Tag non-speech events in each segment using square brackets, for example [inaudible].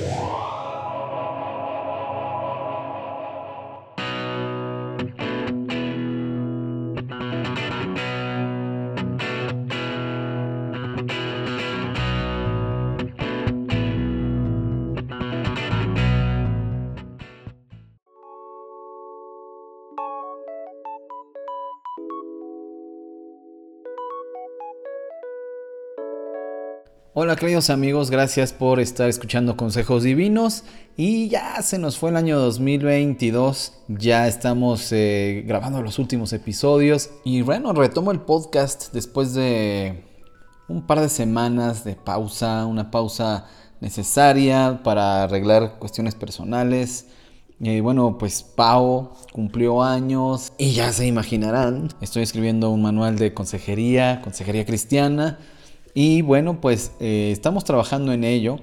Yeah. Hola queridos amigos, gracias por estar escuchando Consejos Divinos. Y ya se nos fue el año 2022, ya estamos eh, grabando los últimos episodios. Y bueno, retomo el podcast después de un par de semanas de pausa, una pausa necesaria para arreglar cuestiones personales. Y bueno, pues Pau cumplió años. Y ya se imaginarán, estoy escribiendo un manual de consejería, consejería cristiana y bueno, pues eh, estamos trabajando en ello.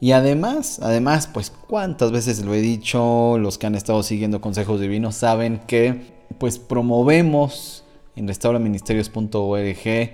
Y además, además, pues cuántas veces lo he dicho, los que han estado siguiendo consejos divinos saben que pues promovemos en restauraministerios.org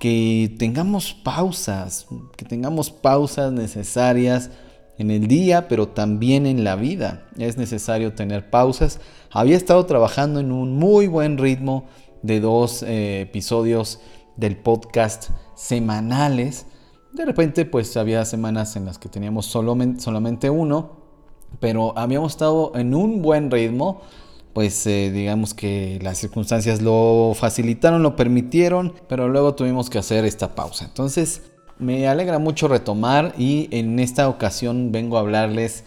que tengamos pausas, que tengamos pausas necesarias en el día, pero también en la vida. Es necesario tener pausas. Había estado trabajando en un muy buen ritmo de dos eh, episodios del podcast semanales. De repente, pues había semanas en las que teníamos solamente uno, pero habíamos estado en un buen ritmo. Pues eh, digamos que las circunstancias lo facilitaron, lo permitieron, pero luego tuvimos que hacer esta pausa. Entonces, me alegra mucho retomar y en esta ocasión vengo a hablarles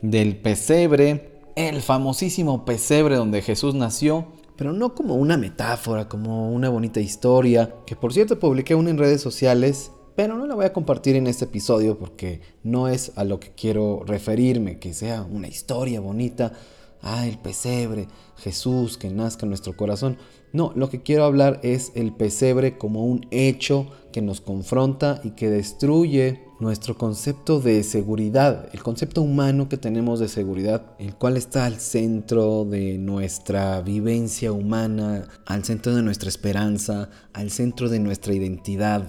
del pesebre, el famosísimo pesebre donde Jesús nació pero no como una metáfora, como una bonita historia, que por cierto publiqué una en redes sociales, pero no la voy a compartir en este episodio porque no es a lo que quiero referirme, que sea una historia bonita, ah, el pesebre, Jesús que nazca en nuestro corazón. No, lo que quiero hablar es el pesebre como un hecho que nos confronta y que destruye nuestro concepto de seguridad, el concepto humano que tenemos de seguridad, el cual está al centro de nuestra vivencia humana, al centro de nuestra esperanza, al centro de nuestra identidad.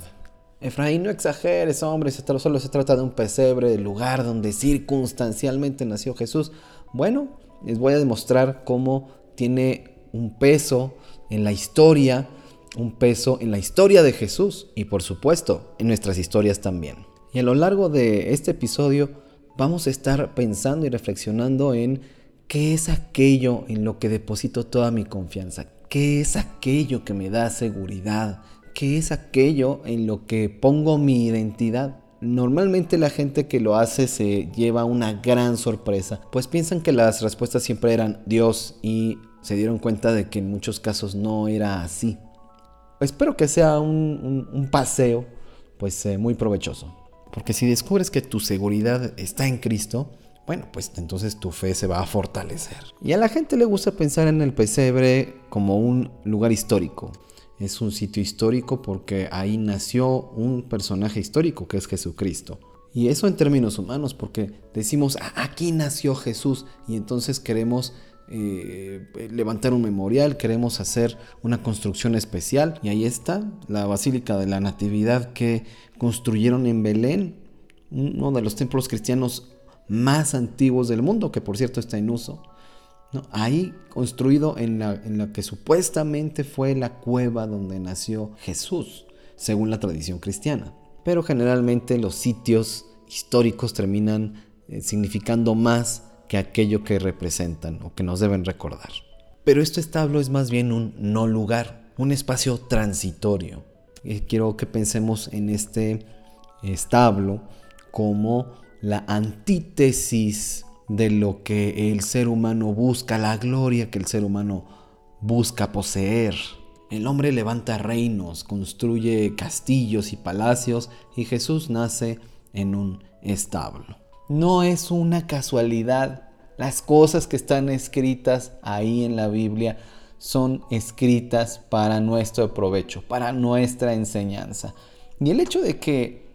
Efraín, no exageres, hombre, solo se trata de un pesebre, del lugar donde circunstancialmente nació Jesús. Bueno, les voy a demostrar cómo tiene un peso en la historia, un peso en la historia de Jesús y por supuesto en nuestras historias también. Y a lo largo de este episodio vamos a estar pensando y reflexionando en qué es aquello en lo que deposito toda mi confianza, qué es aquello que me da seguridad, qué es aquello en lo que pongo mi identidad. Normalmente la gente que lo hace se lleva una gran sorpresa, pues piensan que las respuestas siempre eran Dios y se dieron cuenta de que en muchos casos no era así. Espero que sea un, paseo pues eh, muy provechoso. Porque si descubres que tu seguridad está en Cristo, bueno, pues entonces tu fe se va a fortalecer. Y a la gente le gusta pensar en el pesebre como un lugar histórico. Es un sitio histórico porque ahí nació un personaje histórico que es Jesucristo. Y eso en términos humanos, porque decimos, ah, aquí nació Jesús y entonces queremos eh, levantar un memorial, queremos hacer una construcción especial y ahí está la Basílica de la Natividad que construyeron en Belén, uno de los templos cristianos más antiguos del mundo, que por cierto está en uso. Ahí construido en la, que supuestamente fue la cueva donde nació Jesús, según la tradición cristiana. Pero generalmente los sitios históricos terminan eh, significando más que aquello que representan o que nos deben recordar. Pero este establo es más bien un no lugar, un espacio transitorio. Y quiero que pensemos en este establo como la antítesis de lo que el ser humano busca, la gloria que el ser humano busca poseer. El hombre levanta reinos, construye castillos y palacios y Jesús nace en un establo. No es una casualidad. Las cosas que están escritas ahí en la Biblia son escritas para nuestro provecho, para nuestra enseñanza. Y el hecho de que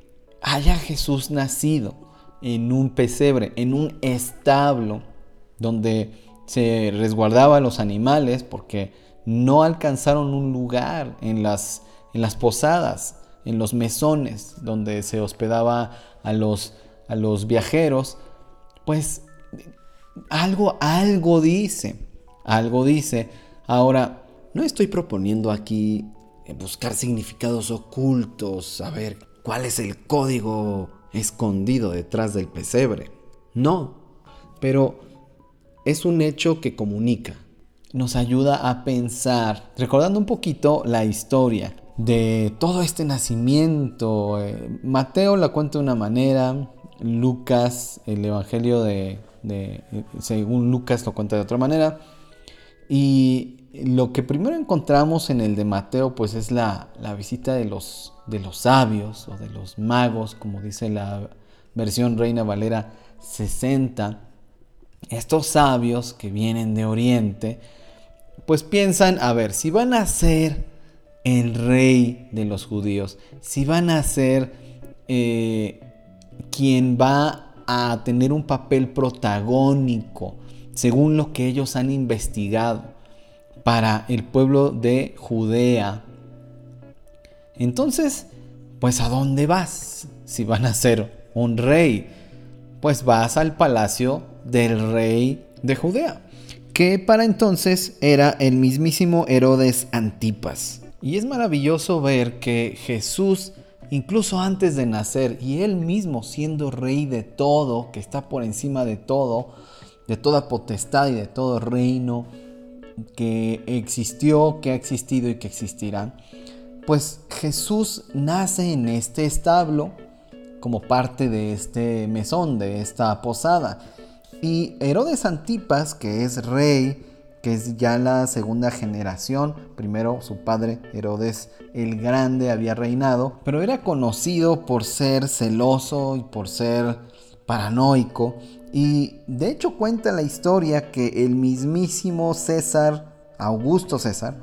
haya Jesús nacido en un pesebre, en un establo, donde se resguardaba los animales porque no alcanzaron un lugar en las, en las posadas, en los mesones, donde se hospedaba a los a los viajeros, pues algo, algo dice, algo dice. Ahora, no estoy proponiendo aquí buscar significados ocultos, saber cuál es el código escondido detrás del pesebre. No, pero es un hecho que comunica. Nos ayuda a pensar, recordando un poquito la historia de todo este nacimiento. Eh, Mateo la cuenta de una manera, Lucas, el Evangelio de, según Lucas lo cuenta de otra manera. Y lo que primero encontramos en el de Mateo, pues es la, visita de los, de los sabios o de los magos, como dice la versión Reina Valera 60. Estos sabios que vienen de Oriente, pues piensan, a ver, si van a ser el rey de los judíos, si van a ser eh, quien va a tener un papel protagónico, según lo que ellos han investigado para el pueblo de Judea. Entonces, pues ¿a dónde vas? Si van a ser un rey, pues vas al palacio del rey de Judea, que para entonces era el mismísimo Herodes Antipas. Y es maravilloso ver que Jesús, incluso antes de nacer, y él mismo siendo rey de todo, que está por encima de todo, de toda potestad y de todo reino, que existió, que ha existido y que existirá, pues Jesús nace en este establo como parte de este mesón, de esta posada. Y Herodes Antipas, que es rey, que es ya la segunda generación, primero su padre Herodes el Grande había reinado, pero era conocido por ser celoso y por ser paranoico y de hecho cuenta la historia que el mismísimo César, Augusto César,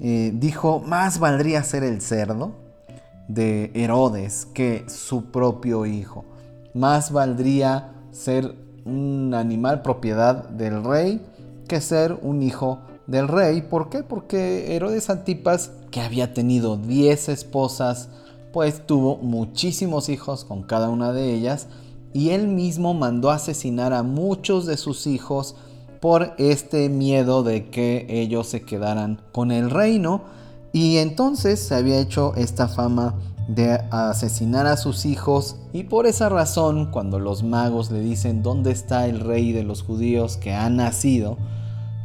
eh, dijo, más valdría ser el cerdo de Herodes que su propio hijo. Más valdría ser un animal propiedad del rey que ser un hijo del rey. ¿Por qué? Porque Herodes Antipas, que había tenido 10 esposas, pues tuvo muchísimos hijos con cada una de ellas y él mismo mandó asesinar a muchos de sus hijos por este miedo de que ellos se quedaran con el reino y entonces se había hecho esta fama de asesinar a sus hijos y por esa razón cuando los magos le dicen dónde está el rey de los judíos que ha nacido,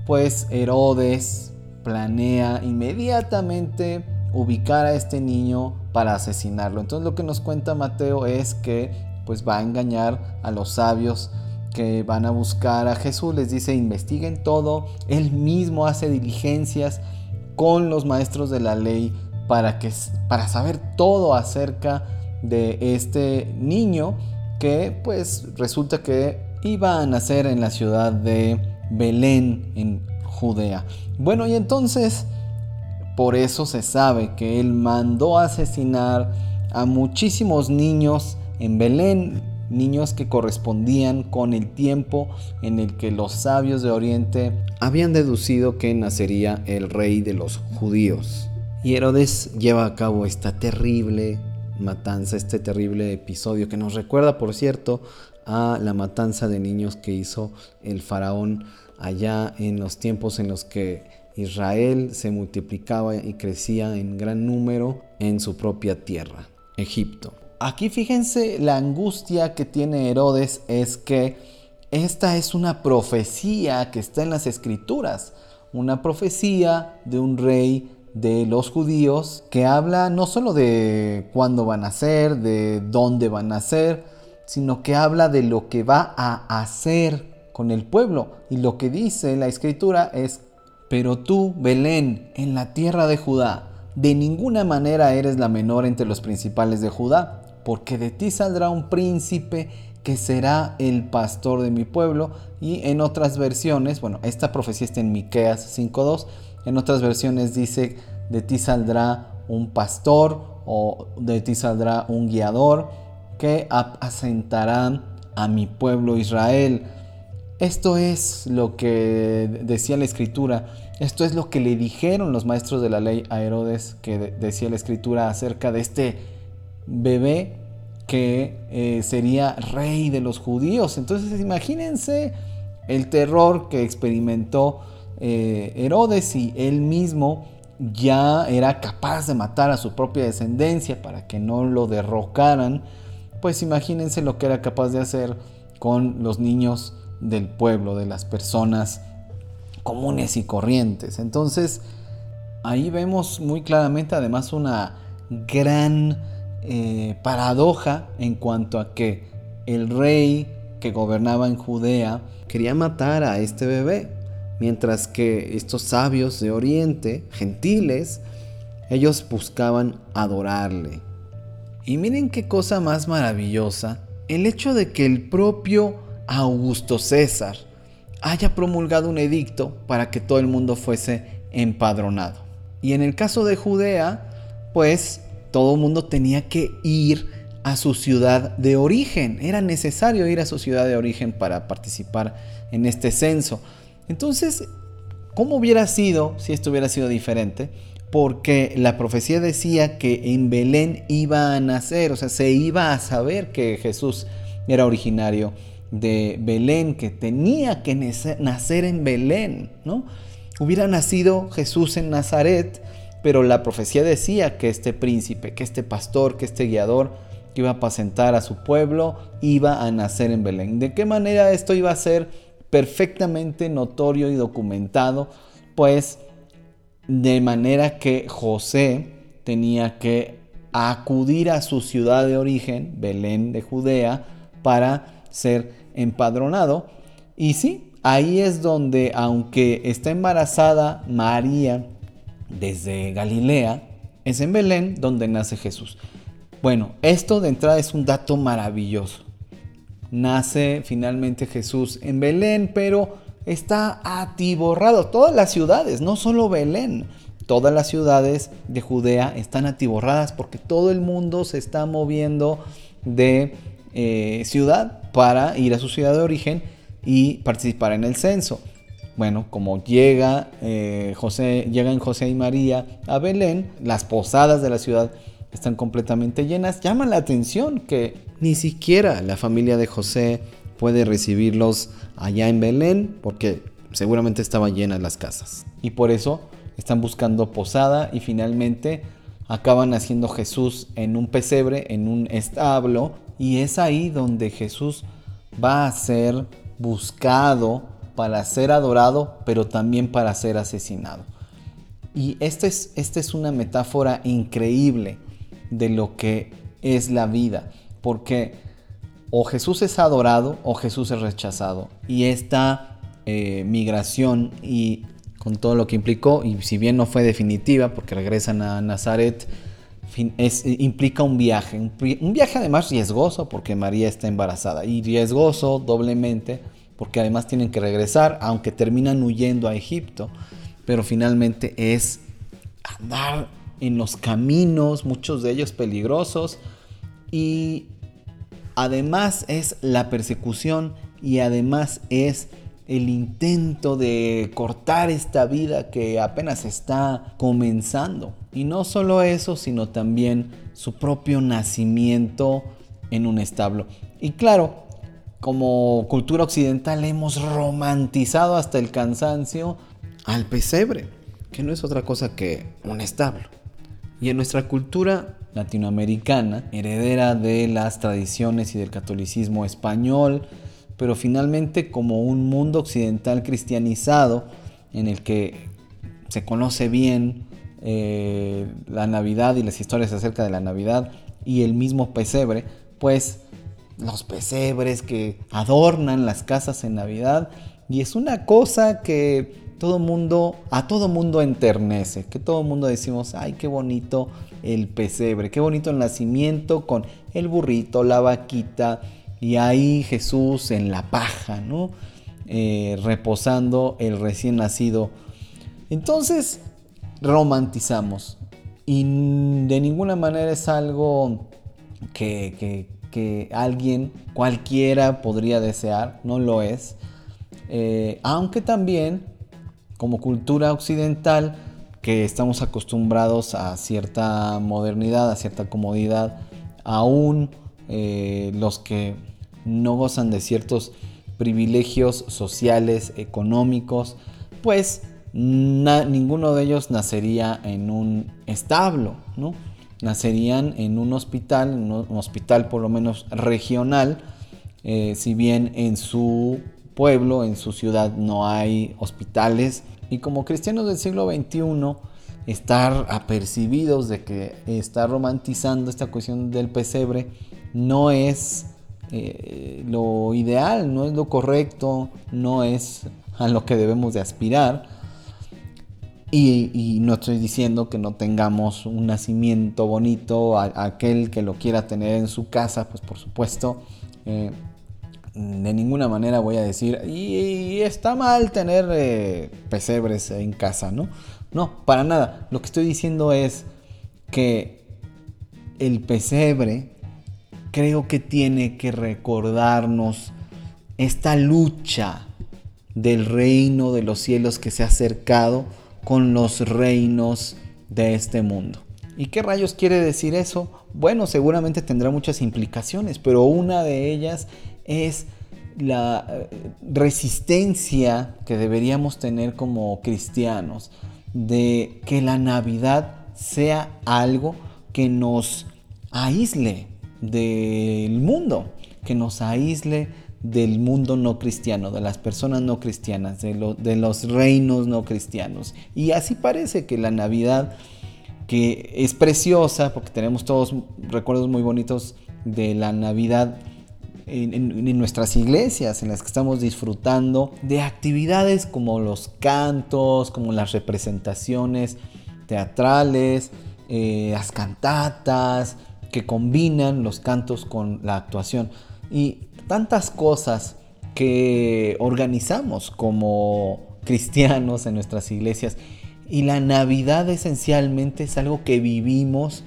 pues Herodes planea inmediatamente ubicar a este niño para asesinarlo. Entonces lo que nos cuenta Mateo es que pues va a engañar a los sabios que van a buscar a Jesús. Les dice, investiguen todo. Él mismo hace diligencias con los maestros de la ley para, que, para saber todo acerca de este niño que pues resulta que iba a nacer en la ciudad de Belén en Judea. Bueno, y entonces por eso se sabe que él mandó asesinar a muchísimos niños en Belén, niños que correspondían con el tiempo en el que los sabios de Oriente habían deducido que nacería el rey de los judíos. Y Herodes lleva a cabo esta terrible matanza, este terrible episodio que nos recuerda, por cierto, a la matanza de niños que hizo el faraón allá en los tiempos en los que Israel se multiplicaba y crecía en gran número en su propia tierra, Egipto. Aquí fíjense la angustia que tiene Herodes es que esta es una profecía que está en las escrituras, una profecía de un rey de los judíos que habla no solo de cuándo van a ser, de dónde van a ser, sino que habla de lo que va a hacer con el pueblo. Y lo que dice la escritura es, pero tú, Belén, en la tierra de Judá, de ninguna manera eres la menor entre los principales de Judá porque de ti saldrá un príncipe que será el pastor de mi pueblo. Y en otras versiones, bueno, esta profecía está en Miqueas 5.2, en otras versiones dice, de ti saldrá un pastor o de ti saldrá un guiador que asentará a mi pueblo Israel. Esto es lo que decía la escritura, esto es lo que le dijeron los maestros de la ley a Herodes, que decía la escritura acerca de este bebé que eh, sería rey de los judíos. Entonces imagínense el terror que experimentó eh, Herodes y él mismo ya era capaz de matar a su propia descendencia para que no lo derrocaran, pues imagínense lo que era capaz de hacer con los niños del pueblo, de las personas comunes y corrientes. Entonces, ahí vemos muy claramente además una gran eh, paradoja en cuanto a que el rey que gobernaba en Judea quería matar a este bebé, mientras que estos sabios de Oriente, gentiles, ellos buscaban adorarle. Y miren qué cosa más maravillosa, el hecho de que el propio Augusto César haya promulgado un edicto para que todo el mundo fuese empadronado. Y en el caso de Judea, pues todo el mundo tenía que ir a su ciudad de origen. Era necesario ir a su ciudad de origen para participar en este censo. Entonces, ¿cómo hubiera sido si esto hubiera sido diferente? Porque la profecía decía que en Belén iba a nacer, o sea, se iba a saber que Jesús era originario de Belén, que tenía que nacer en Belén, ¿no? Hubiera nacido Jesús en Nazaret, pero la profecía decía que este príncipe, que este pastor, que este guiador que iba a apacentar a su pueblo, iba a nacer en Belén. ¿De qué manera esto iba a ser perfectamente notorio y documentado, pues de manera que José tenía que acudir a su ciudad de origen, Belén de Judea, para ser empadronado. Y sí, ahí es donde, aunque está embarazada María desde Galilea, es en Belén donde nace Jesús. Bueno, esto de entrada es un dato maravilloso nace finalmente Jesús en Belén, pero está atiborrado. Todas las ciudades, no solo Belén, todas las ciudades de Judea están atiborradas porque todo el mundo se está moviendo de eh, ciudad para ir a su ciudad de origen y participar en el censo. Bueno, como llega, eh, José, llegan José y María a Belén, las posadas de la ciudad están completamente llenas. Llama la atención que ni siquiera la familia de José puede recibirlos allá en Belén porque seguramente estaban llenas las casas. Y por eso están buscando posada y finalmente acaban haciendo Jesús en un pesebre, en un establo. Y es ahí donde Jesús va a ser buscado para ser adorado, pero también para ser asesinado. Y esta es, esta es una metáfora increíble de lo que es la vida, porque o Jesús es adorado o Jesús es rechazado. Y esta eh, migración y con todo lo que implicó, y si bien no fue definitiva, porque regresan a Nazaret, implica un viaje, un, un, viaje además riesgoso, porque María está embarazada, y riesgoso doblemente, porque además tienen que regresar, aunque terminan huyendo a Egipto, pero finalmente es andar en los caminos, muchos de ellos peligrosos, y además es la persecución y además es el intento de cortar esta vida que apenas está comenzando. Y no solo eso, sino también su propio nacimiento en un establo. Y claro, como cultura occidental hemos romantizado hasta el cansancio al pesebre, que no es otra cosa que un establo. Y en nuestra cultura latinoamericana, heredera de las tradiciones y del catolicismo español, pero finalmente como un mundo occidental cristianizado en el que se conoce bien eh, la Navidad y las historias acerca de la Navidad y el mismo pesebre, pues los pesebres que adornan las casas en Navidad y es una cosa que todo mundo, a todo mundo enternece, que todo mundo decimos, ay, qué bonito el pesebre, qué bonito el nacimiento con el burrito, la vaquita, y ahí Jesús en la paja, ¿no? Eh, reposando el recién nacido. Entonces, romantizamos. Y de ninguna manera es algo que, alguien, cualquiera, podría desear, no lo es. Eh, aunque también como cultura occidental que estamos acostumbrados a cierta modernidad, a cierta comodidad, aún eh, los que no gozan de ciertos privilegios sociales, económicos, pues ninguno de ellos nacería en un establo, ¿no? Nacerían en un hospital, un hospital por lo menos regional, eh, si bien en su pueblo, en su ciudad no hay hospitales. Y como cristianos del siglo XXI, estar apercibidos de que está romantizando esta cuestión del pesebre no es eh, lo ideal, no es lo correcto, no es a lo que debemos de aspirar. Y, no estoy diciendo que no tengamos un nacimiento bonito, aquel que lo quiera tener en su casa, pues por supuesto, eh, de ninguna manera voy a decir, y, está mal tener eh, pesebres en casa, ¿no? No, para nada. Lo que estoy diciendo es que el pesebre creo que tiene que recordarnos esta lucha del reino de los cielos que se ha acercado con los reinos de este mundo. ¿Y qué rayos quiere decir eso? Bueno, seguramente tendrá muchas implicaciones, pero una de ellas es la eh, resistencia que deberíamos tener como cristianos de que la Navidad sea algo que nos aísle del mundo, que nos aísle del mundo no cristiano, de las personas no cristianas, de, los reinos no cristianos. Y así parece que la Navidad, que es preciosa, porque tenemos todos recuerdos muy bonitos de la Navidad en, nuestras iglesias en las que estamos disfrutando de actividades como los cantos, como las representaciones teatrales, eh, las cantatas, que combinan los cantos con la actuación y tantas cosas que organizamos como cristianos en nuestras iglesias. Y la Navidad esencialmente es algo que vivimos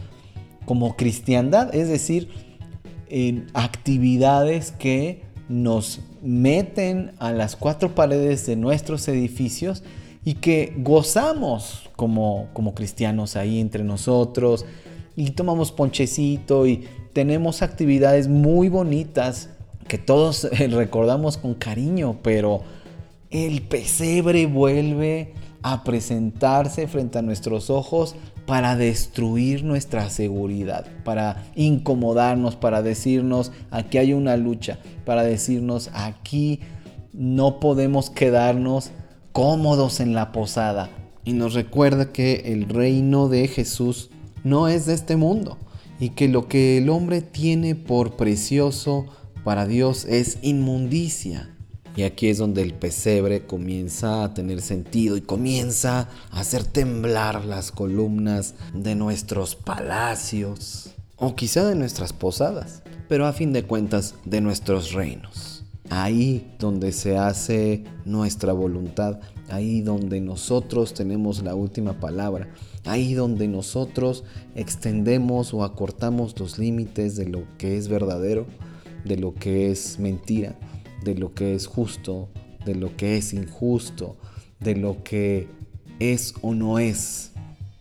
como cristiandad, es decir, en actividades que nos meten a las cuatro paredes de nuestros edificios y que gozamos como, como cristianos ahí entre nosotros y tomamos ponchecito y tenemos actividades muy bonitas que todos [laughs] recordamos con cariño, pero el pesebre vuelve a presentarse frente a nuestros ojos para destruir nuestra seguridad, para incomodarnos, para decirnos aquí hay una lucha, para decirnos aquí no podemos quedarnos cómodos en la posada. Y nos recuerda que el reino de Jesús no es de este mundo y que lo que el hombre tiene por precioso para Dios es inmundicia y aquí es donde el pesebre comienza a tener sentido y comienza a hacer temblar las columnas de nuestros palacios o quizá de nuestras posadas, pero a fin de cuentas de nuestros reinos. Ahí donde se hace nuestra voluntad, ahí donde nosotros tenemos la última palabra, ahí donde nosotros extendemos o acortamos los límites de lo que es verdadero, de lo que es mentira, de lo que es justo, de lo que es injusto, de lo que es o no es.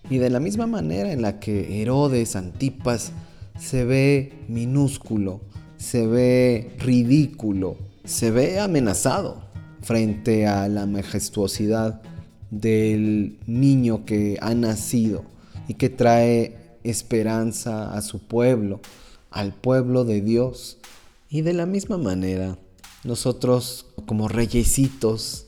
Y de la misma manera en la que Herodes Antipas se ve minúsculo, se ve ridículo, se ve amenazado frente a la majestuosidad del niño que ha nacido y que trae esperanza a su pueblo, al pueblo de Dios. Y de la misma manera, nosotros como reyesitos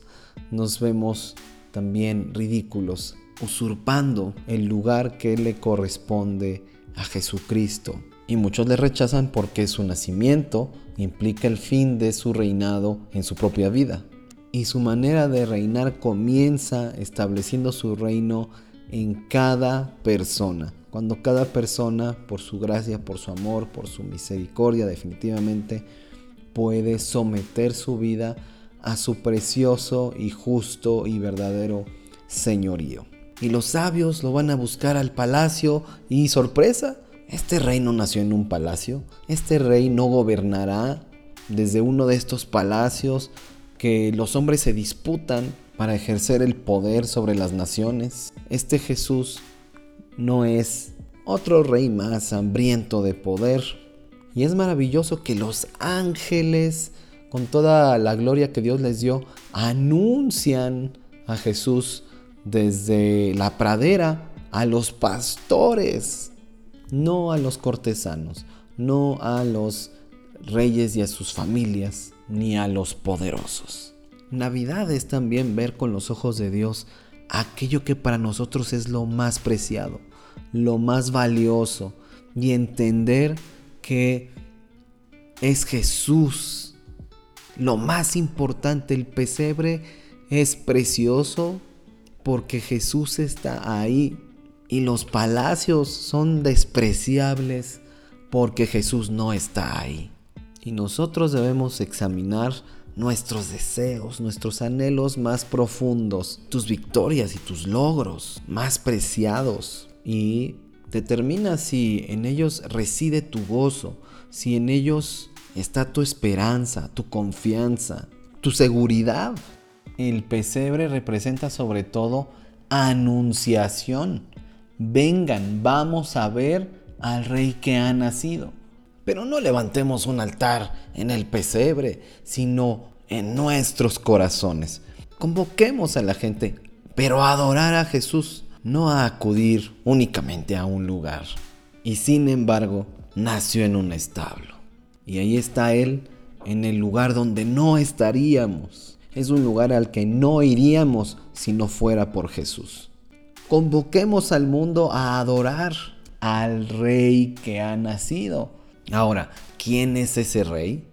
nos vemos también ridículos, usurpando el lugar que le corresponde a Jesucristo. Y muchos le rechazan porque su nacimiento implica el fin de su reinado en su propia vida. Y su manera de reinar comienza estableciendo su reino en cada persona. Cuando cada persona, por su gracia, por su amor, por su misericordia, definitivamente puede someter su vida a su precioso y justo y verdadero señorío. Y los sabios lo van a buscar al palacio y sorpresa, este rey no nació en un palacio, este rey no gobernará desde uno de estos palacios que los hombres se disputan para ejercer el poder sobre las naciones. Este Jesús no es otro rey más hambriento de poder, Y es maravilloso que los ángeles, con toda la gloria que Dios les dio, anuncian a Jesús desde la pradera a los pastores, no a los cortesanos, no a los reyes y a sus familias, ni a los poderosos. Navidad es también ver con los ojos de Dios aquello que para nosotros es lo más preciado, lo más valioso, y entender que es Jesús. Lo más importante, el pesebre es precioso porque Jesús está ahí y los palacios son despreciables porque Jesús no está ahí. Y nosotros debemos examinar nuestros deseos, nuestros anhelos más profundos, tus victorias y tus logros más preciados. Y determina si en ellos reside tu gozo, si en ellos está tu esperanza, tu confianza, tu seguridad. El pesebre representa sobre todo anunciación. Vengan, vamos a ver al rey que ha nacido. Pero no levantemos un altar en el pesebre, sino en nuestros corazones. Convoquemos a la gente, pero a adorar a Jesús, no a acudir únicamente a un lugar. Y sin embargo, nació en un establo. Y ahí está Él, en el lugar donde no estaríamos. Es un lugar al que no iríamos si no fuera por Jesús. Convoquemos al mundo a adorar al rey que ha nacido. Ahora, ¿quién es ese rey?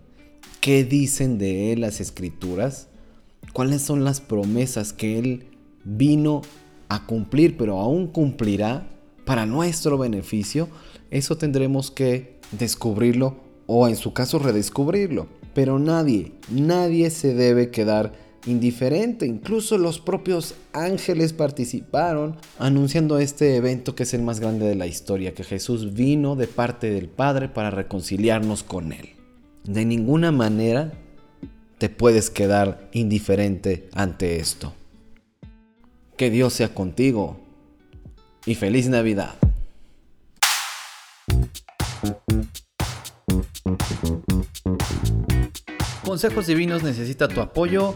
¿Qué dicen de él las escrituras? ¿Cuáles son las promesas que él vino a cumplir, pero aún cumplirá para nuestro beneficio? Eso tendremos que descubrirlo o en su caso redescubrirlo. Pero nadie, nadie se debe quedar indiferente. Incluso los propios ángeles participaron anunciando este evento que es el más grande de la historia, que Jesús vino de parte del Padre para reconciliarnos con Él. De ninguna manera te puedes quedar indiferente ante esto. Que Dios sea contigo y feliz Navidad. Consejos Divinos necesita tu apoyo.